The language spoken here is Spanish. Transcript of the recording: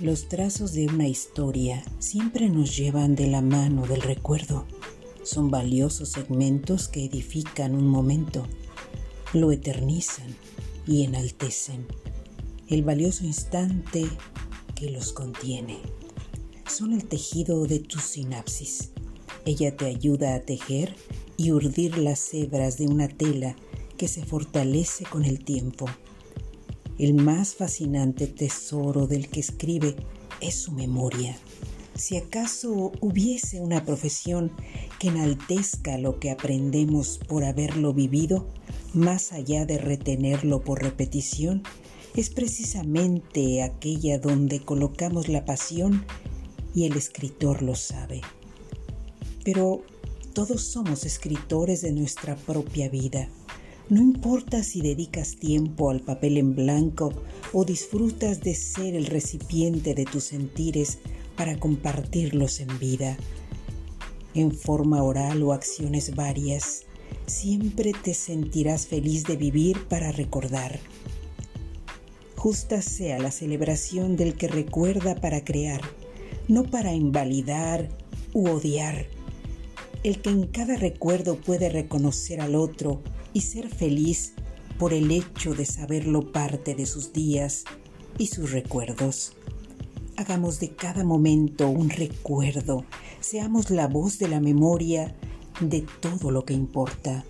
Los trazos de una historia siempre nos llevan de la mano del recuerdo. Son valiosos segmentos que edifican un momento, lo eternizan y enaltecen el valioso instante que los contiene. Son el tejido de tu sinapsis. Ella te ayuda a tejer y urdir las hebras de una tela que se fortalece con el tiempo. El más fascinante tesoro del que escribe es su memoria. Si acaso hubiese una profesión que enaltezca lo que aprendemos por haberlo vivido, más allá de retenerlo por repetición, es precisamente aquella donde colocamos la pasión y el escritor lo sabe. Pero todos somos escritores de nuestra propia vida no importa si dedicas tiempo al papel en blanco o disfrutas de ser el recipiente de tus sentires para compartirlos en vida, en forma oral o acciones varias, siempre te sentirás feliz de vivir para recordar. Justa sea la celebración del que recuerda para crear, no para invalidar u odiar. El que en cada recuerdo puede reconocer al otro y ser feliz por el hecho de saberlo parte de sus días y sus recuerdos. Hagamos de cada momento un recuerdo, seamos la voz de la memoria de todo lo que importa.